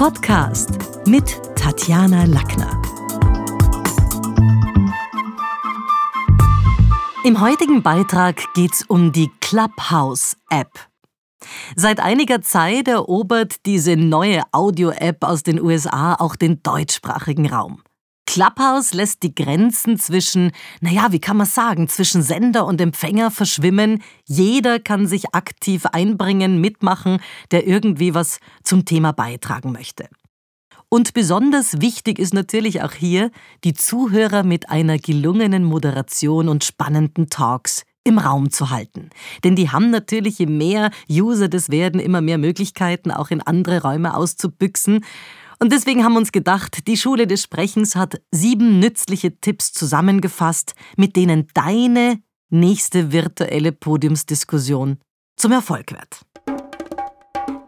Podcast mit Tatjana Lackner. Im heutigen Beitrag geht es um die Clubhouse-App. Seit einiger Zeit erobert diese neue Audio-App aus den USA auch den deutschsprachigen Raum. Clubhouse lässt die Grenzen zwischen, naja, wie kann man sagen, zwischen Sender und Empfänger verschwimmen. Jeder kann sich aktiv einbringen, mitmachen, der irgendwie was zum Thema beitragen möchte. Und besonders wichtig ist natürlich auch hier, die Zuhörer mit einer gelungenen Moderation und spannenden Talks im Raum zu halten. Denn die haben natürlich, je mehr User das werden, immer mehr Möglichkeiten, auch in andere Räume auszubüchsen. Und deswegen haben wir uns gedacht, die Schule des Sprechens hat sieben nützliche Tipps zusammengefasst, mit denen deine nächste virtuelle Podiumsdiskussion zum Erfolg wird.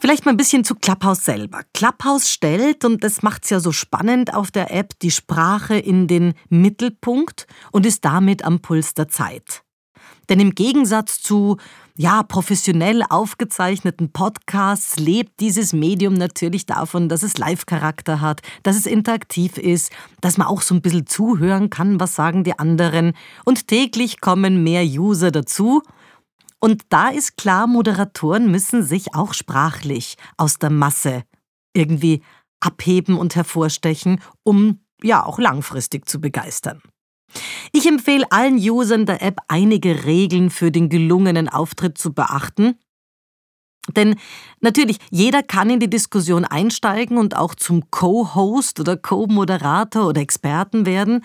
Vielleicht mal ein bisschen zu Clubhouse selber. Clubhouse stellt, und das macht es ja so spannend auf der App, die Sprache in den Mittelpunkt und ist damit am Puls der Zeit. Denn im Gegensatz zu ja, professionell aufgezeichneten Podcasts lebt dieses Medium natürlich davon, dass es Live-Charakter hat, dass es interaktiv ist, dass man auch so ein bisschen zuhören kann, was sagen die anderen. Und täglich kommen mehr User dazu. Und da ist klar, Moderatoren müssen sich auch sprachlich aus der Masse irgendwie abheben und hervorstechen, um ja auch langfristig zu begeistern. Ich empfehle allen Usern der App einige Regeln für den gelungenen Auftritt zu beachten. Denn natürlich, jeder kann in die Diskussion einsteigen und auch zum Co-Host oder Co-Moderator oder Experten werden.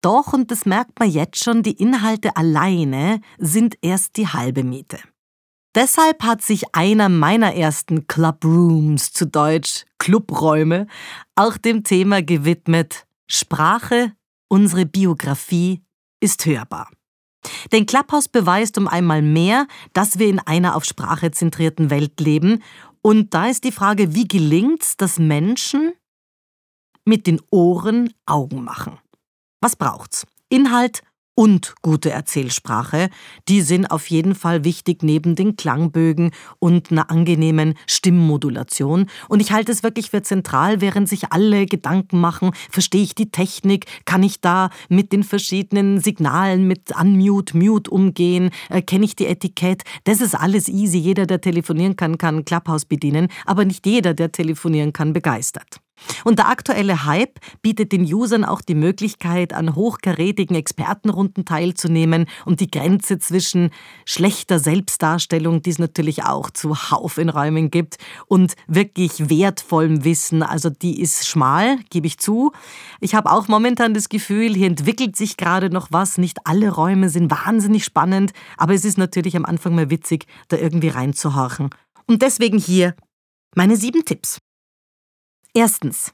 Doch, und das merkt man jetzt schon, die Inhalte alleine sind erst die halbe Miete. Deshalb hat sich einer meiner ersten Clubrooms, zu Deutsch Clubräume, auch dem Thema gewidmet Sprache Unsere Biografie ist hörbar. Denn Clubhouse beweist um einmal mehr, dass wir in einer auf Sprache zentrierten Welt leben. Und da ist die Frage, wie gelingt's, dass Menschen mit den Ohren Augen machen? Was braucht's? Inhalt und gute Erzählsprache, die sind auf jeden Fall wichtig neben den Klangbögen und einer angenehmen Stimmmodulation. Und ich halte es wirklich für zentral, während sich alle Gedanken machen, verstehe ich die Technik, kann ich da mit den verschiedenen Signalen, mit Unmute, Mute umgehen, äh, kenne ich die Etikett. Das ist alles easy. Jeder, der telefonieren kann, kann Clubhouse bedienen, aber nicht jeder, der telefonieren kann, begeistert. Und der aktuelle Hype bietet den Usern auch die Möglichkeit, an hochkarätigen Expertenrunden teilzunehmen und die Grenze zwischen schlechter Selbstdarstellung, die es natürlich auch zuhauf in Räumen gibt, und wirklich wertvollem Wissen, also die ist schmal, gebe ich zu. Ich habe auch momentan das Gefühl, hier entwickelt sich gerade noch was. Nicht alle Räume sind wahnsinnig spannend, aber es ist natürlich am Anfang mal witzig, da irgendwie reinzuhorchen. Und deswegen hier meine sieben Tipps. Erstens.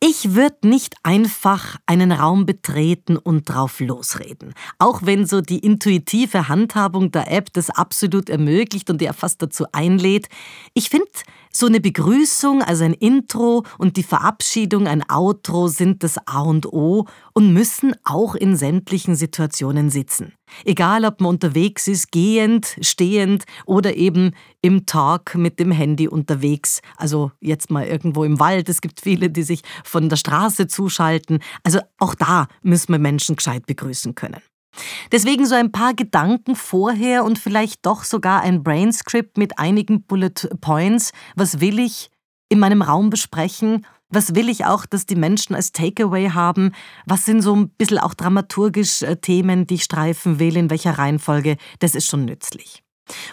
Ich würde nicht einfach einen Raum betreten und drauf losreden. Auch wenn so die intuitive Handhabung der App das absolut ermöglicht und ja fast dazu einlädt. Ich finde, so eine Begrüßung, also ein Intro und die Verabschiedung, ein Outro sind das A und O und müssen auch in sämtlichen Situationen sitzen. Egal, ob man unterwegs ist, gehend, stehend oder eben im Talk mit dem Handy unterwegs. Also jetzt mal irgendwo im Wald. Es gibt viele, die sich von der Straße zuschalten. Also auch da müssen wir Menschen gescheit begrüßen können. Deswegen so ein paar Gedanken vorher und vielleicht doch sogar ein Brainscript mit einigen Bullet Points. Was will ich in meinem Raum besprechen? Was will ich auch, dass die Menschen als Takeaway haben? Was sind so ein bisschen auch dramaturgisch äh, Themen, die ich streifen will? In welcher Reihenfolge? Das ist schon nützlich.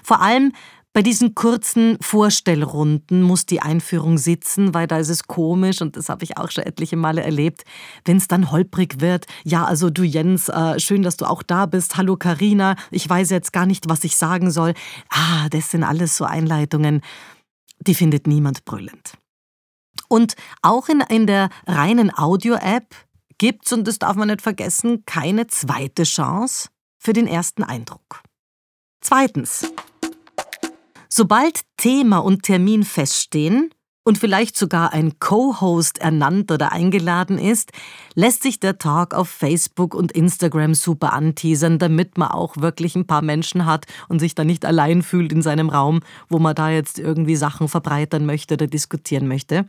Vor allem bei diesen kurzen Vorstellrunden muss die Einführung sitzen, weil da ist es komisch und das habe ich auch schon etliche Male erlebt, wenn es dann holprig wird. Ja, also du Jens, äh, schön, dass du auch da bist. Hallo Karina, ich weiß jetzt gar nicht, was ich sagen soll. Ah, das sind alles so Einleitungen, die findet niemand brüllend. Und auch in, in der reinen Audio-App gibt es, und das darf man nicht vergessen, keine zweite Chance für den ersten Eindruck. Zweitens, Sobald Thema und Termin feststehen und vielleicht sogar ein Co-Host ernannt oder eingeladen ist, lässt sich der Talk auf Facebook und Instagram super anteasern, damit man auch wirklich ein paar Menschen hat und sich da nicht allein fühlt in seinem Raum, wo man da jetzt irgendwie Sachen verbreitern möchte oder diskutieren möchte.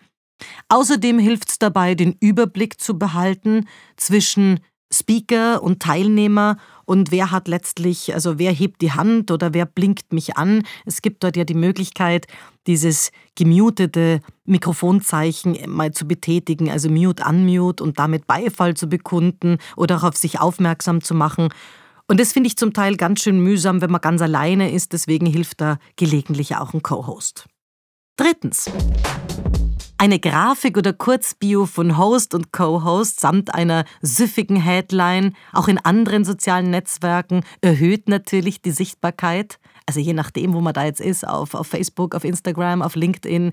Außerdem hilft es dabei, den Überblick zu behalten zwischen Speaker und Teilnehmer und wer hat letztlich, also wer hebt die Hand oder wer blinkt mich an. Es gibt dort ja die Möglichkeit, dieses gemutete Mikrofonzeichen mal zu betätigen, also Mute, Unmute und damit Beifall zu bekunden oder auch auf sich aufmerksam zu machen. Und das finde ich zum Teil ganz schön mühsam, wenn man ganz alleine ist, deswegen hilft da gelegentlich auch ein Co-Host. Drittens. Eine Grafik oder Kurzbio von Host und Co-Host samt einer süffigen Headline, auch in anderen sozialen Netzwerken, erhöht natürlich die Sichtbarkeit. Also je nachdem, wo man da jetzt ist, auf, auf Facebook, auf Instagram, auf LinkedIn.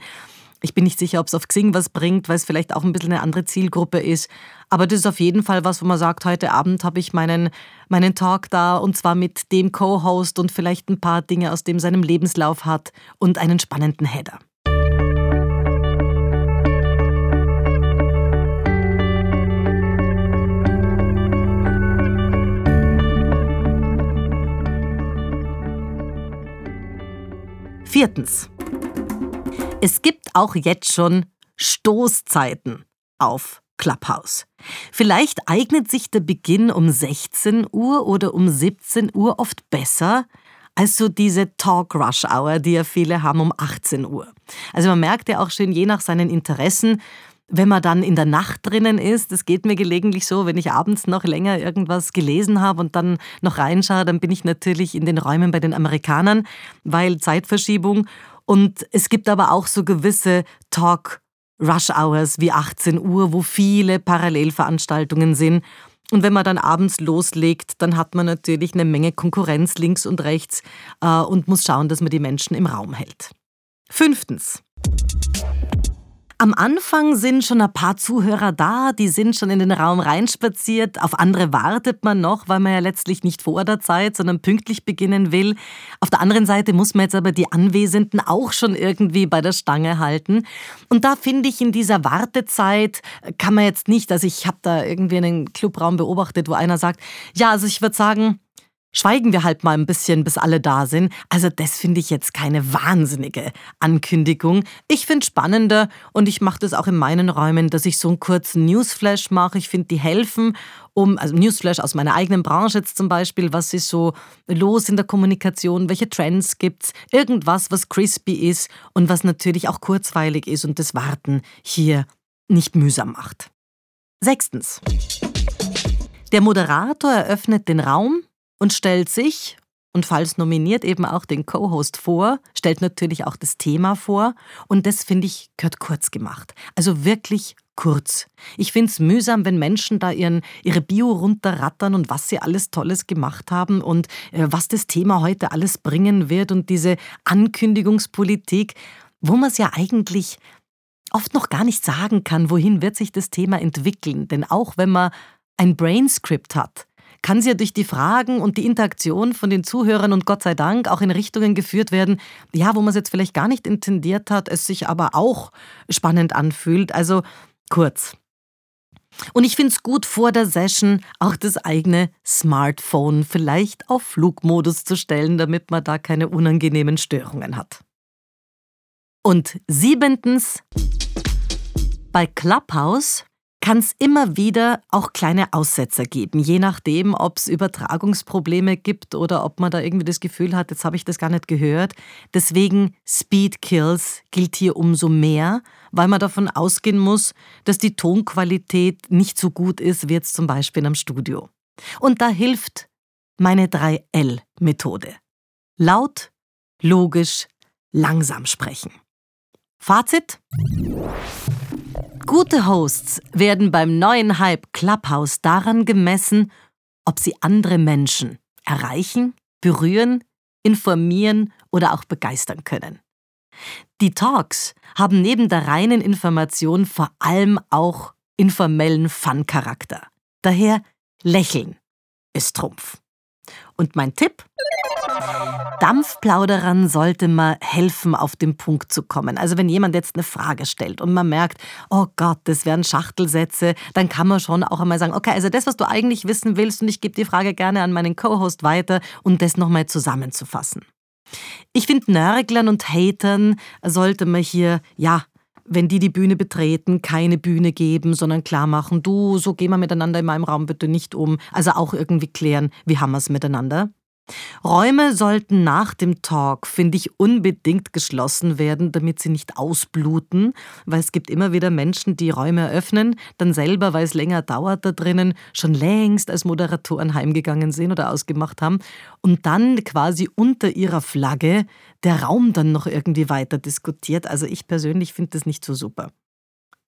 Ich bin nicht sicher, ob es auf Xing was bringt, weil es vielleicht auch ein bisschen eine andere Zielgruppe ist. Aber das ist auf jeden Fall was, wo man sagt, heute Abend habe ich meinen, meinen Talk da und zwar mit dem Co-Host und vielleicht ein paar Dinge aus dem seinem Lebenslauf hat und einen spannenden Header. Viertens. Es gibt auch jetzt schon Stoßzeiten auf Clubhouse. Vielleicht eignet sich der Beginn um 16 Uhr oder um 17 Uhr oft besser als so diese Talk Rush Hour, die ja viele haben um 18 Uhr. Also man merkt ja auch schön, je nach seinen Interessen, wenn man dann in der Nacht drinnen ist, das geht mir gelegentlich so, wenn ich abends noch länger irgendwas gelesen habe und dann noch reinschaue, dann bin ich natürlich in den Räumen bei den Amerikanern, weil Zeitverschiebung. Und es gibt aber auch so gewisse Talk Rush Hours wie 18 Uhr, wo viele Parallelveranstaltungen sind. Und wenn man dann abends loslegt, dann hat man natürlich eine Menge Konkurrenz links und rechts äh, und muss schauen, dass man die Menschen im Raum hält. Fünftens. Am Anfang sind schon ein paar Zuhörer da, die sind schon in den Raum reinspaziert. Auf andere wartet man noch, weil man ja letztlich nicht vor der Zeit, sondern pünktlich beginnen will. Auf der anderen Seite muss man jetzt aber die Anwesenden auch schon irgendwie bei der Stange halten. Und da finde ich, in dieser Wartezeit kann man jetzt nicht, also ich habe da irgendwie einen Clubraum beobachtet, wo einer sagt, ja, also ich würde sagen, schweigen wir halt mal ein bisschen, bis alle da sind. Also das finde ich jetzt keine wahnsinnige Ankündigung. Ich finde spannender und ich mache das auch in meinen Räumen, dass ich so einen kurzen Newsflash mache. Ich finde, die helfen, um, also Newsflash aus meiner eigenen Branche jetzt zum Beispiel, was ist so los in der Kommunikation, welche Trends gibt's, irgendwas, was crispy ist und was natürlich auch kurzweilig ist und das Warten hier nicht mühsam macht. Sechstens. Der Moderator eröffnet den Raum und stellt sich und falls nominiert eben auch den Co-Host vor, stellt natürlich auch das Thema vor und das finde ich gehört kurz gemacht. Also wirklich kurz. Ich finde es mühsam, wenn Menschen da ihren, ihre Bio runterrattern und was sie alles Tolles gemacht haben und äh, was das Thema heute alles bringen wird und diese Ankündigungspolitik, wo man es ja eigentlich oft noch gar nicht sagen kann, wohin wird sich das Thema entwickeln. Denn auch wenn man ein Brainscript hat, kann sie ja durch die Fragen und die Interaktion von den Zuhörern und Gott sei Dank auch in Richtungen geführt werden, ja, wo man es jetzt vielleicht gar nicht intendiert hat, es sich aber auch spannend anfühlt. Also kurz. Und ich finde es gut, vor der Session auch das eigene Smartphone vielleicht auf Flugmodus zu stellen, damit man da keine unangenehmen Störungen hat. Und siebentens, bei Clubhouse kann es immer wieder auch kleine Aussetzer geben, je nachdem, ob es Übertragungsprobleme gibt oder ob man da irgendwie das Gefühl hat, jetzt habe ich das gar nicht gehört. Deswegen Speed Kills gilt hier umso mehr, weil man davon ausgehen muss, dass die Tonqualität nicht so gut ist wie jetzt zum Beispiel am Studio. Und da hilft meine 3L-Methode. Laut, logisch, langsam sprechen. Fazit? Gute Hosts werden beim neuen Hype Clubhouse daran gemessen, ob sie andere Menschen erreichen, berühren, informieren oder auch begeistern können. Die Talks haben neben der reinen Information vor allem auch informellen Fun-Charakter. Daher lächeln ist Trumpf. Und mein Tipp? Dampfplauderern sollte man helfen, auf den Punkt zu kommen. Also wenn jemand jetzt eine Frage stellt und man merkt, oh Gott, das wären Schachtelsätze, dann kann man schon auch einmal sagen, okay, also das, was du eigentlich wissen willst und ich gebe die Frage gerne an meinen Co-Host weiter, um das nochmal zusammenzufassen. Ich finde, Nörglern und Hatern sollte man hier, ja, wenn die die Bühne betreten, keine Bühne geben, sondern klar machen, du, so gehen wir miteinander in meinem Raum bitte nicht um. Also auch irgendwie klären, wie haben wir es miteinander. Räume sollten nach dem Talk, finde ich, unbedingt geschlossen werden, damit sie nicht ausbluten, weil es gibt immer wieder Menschen, die Räume eröffnen, dann selber, weil es länger dauert da drinnen, schon längst als Moderatoren heimgegangen sind oder ausgemacht haben und dann quasi unter ihrer Flagge der Raum dann noch irgendwie weiter diskutiert. Also ich persönlich finde das nicht so super.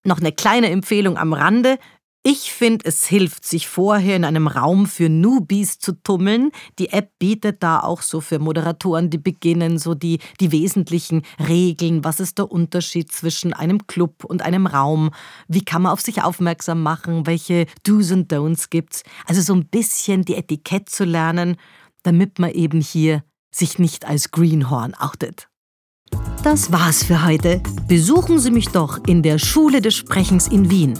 Noch eine kleine Empfehlung am Rande. Ich finde, es hilft, sich vorher in einem Raum für Newbies zu tummeln. Die App bietet da auch so für Moderatoren, die beginnen, so die, die wesentlichen Regeln. Was ist der Unterschied zwischen einem Club und einem Raum? Wie kann man auf sich aufmerksam machen? Welche Do's und Don'ts gibt's? Also so ein bisschen die Etikett zu lernen, damit man eben hier sich nicht als Greenhorn outet. Das war's für heute. Besuchen Sie mich doch in der Schule des Sprechens in Wien